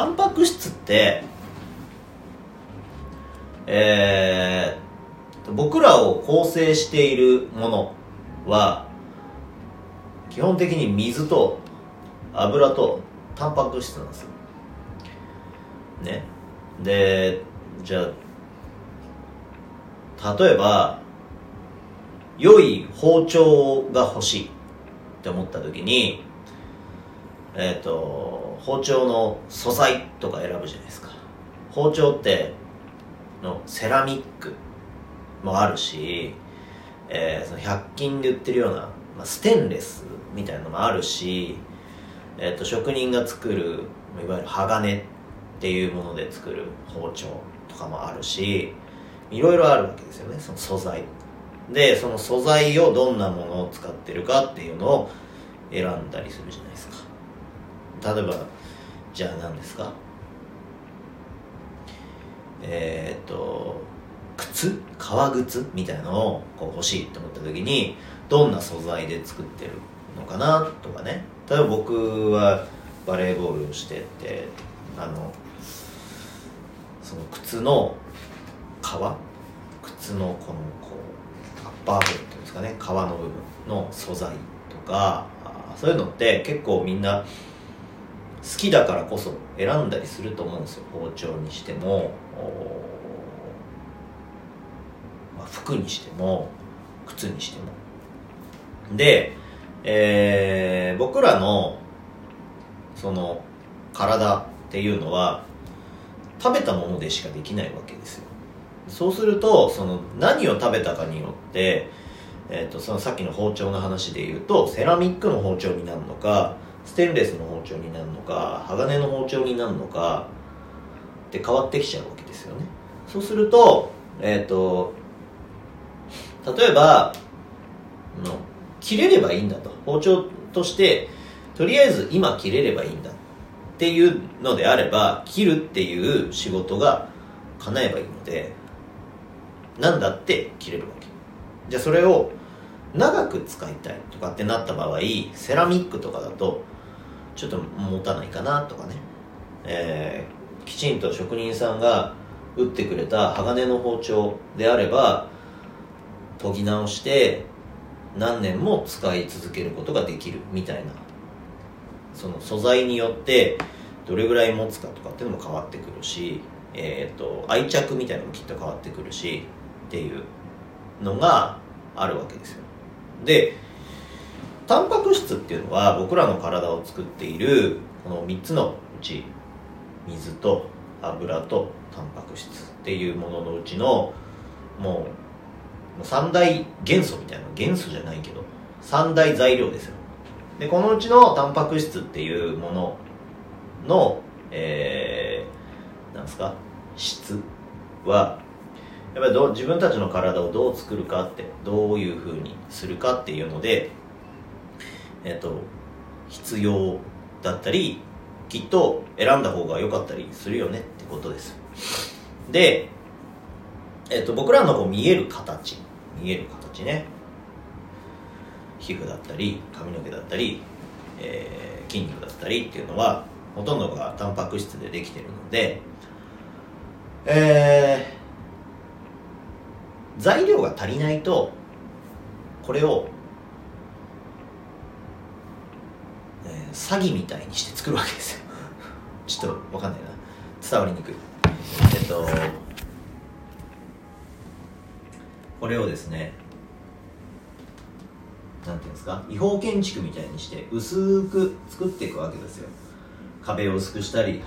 タンパク質ってえー、僕らを構成しているものは基本的に水と油とタンパク質なんですよ。ね。でじゃあ例えば良い包丁が欲しいって思った時にえっ、ー、と包丁の素材とか選ぶじゃないですか。包丁ってのセラミックもあるし、えー、その100均で売ってるような、まあ、ステンレスみたいなのもあるし、えーと、職人が作るいわゆる鋼っていうもので作る包丁とかもあるしいろいろあるわけですよねその素材。でその素材をどんなものを使ってるかっていうのを選んだりするじゃないですか。例えばじゃあ何ですか？えー、っと靴？革靴みたいなのをこう欲しいと思った時にどんな素材で作ってるのかなとかね。例えば僕はバレーボールをしててあのその靴の革？靴のこのこうアッパー部分っていうんですかね。革の部分の素材とかそういうのって結構みんな好きだからこそ選んだりすると思うんですよ包丁にしても、まあ、服にしても靴にしても。で、えー、僕らのその体っていうのは食べたものでしかできないわけですよ。そうするとその何を食べたかによってえーと、とそのさっきの包丁の話で言うとセラミックの包丁になるのかステンレスの包丁になるのか鋼の包丁になるのかって変わってきちゃうわけですよね。そうするとえっ、ー、と例えばの切れればいいんだと。包丁としてとりあえず今切れればいいんだ。っていうのであれば切るっていう仕事が叶えばいいので何だって切れるわけ。じゃあそれを長く使いたいとかってなった場合セラミックとかだとちょっと持たないかなとかね、えー、きちんと職人さんが打ってくれた鋼の包丁であれば研ぎ直して何年も使い続けることができるみたいな。その素材によってどれぐらい持つかとかっていうのも変わってくるし、えーと、愛着みたいなのもきっと変わってくるしっていうのがあるわけですよ。でタンパク質っていうのは僕らの体を作っているこの3つのうち水と油とタンパク質っていうもののうちのもう三大元素みたいな元素じゃないけど三大材料ですよ。でこのうちのタンパク質っていうもののえー、なんですか質はやっぱりど自分たちの体をどう作るかってどういうふうにするかっていうのでえっと、必要だったりきっと選んだ方が良かったりするよねってことです。で、えっと、僕らのこう見える形見える形ね。皮膚だったり髪の毛だったり、えー、筋肉だったりっていうのはほとんどがタンパク質でできてるのでえー、材料が足りないとこれを詐欺みたいにして作るわけですよ。ちょっと分かんないな。伝わりにくい。えっとこれをですねなんていうんですか？違法建築みたいにして薄く作っていくわけですよ。壁を薄くしたり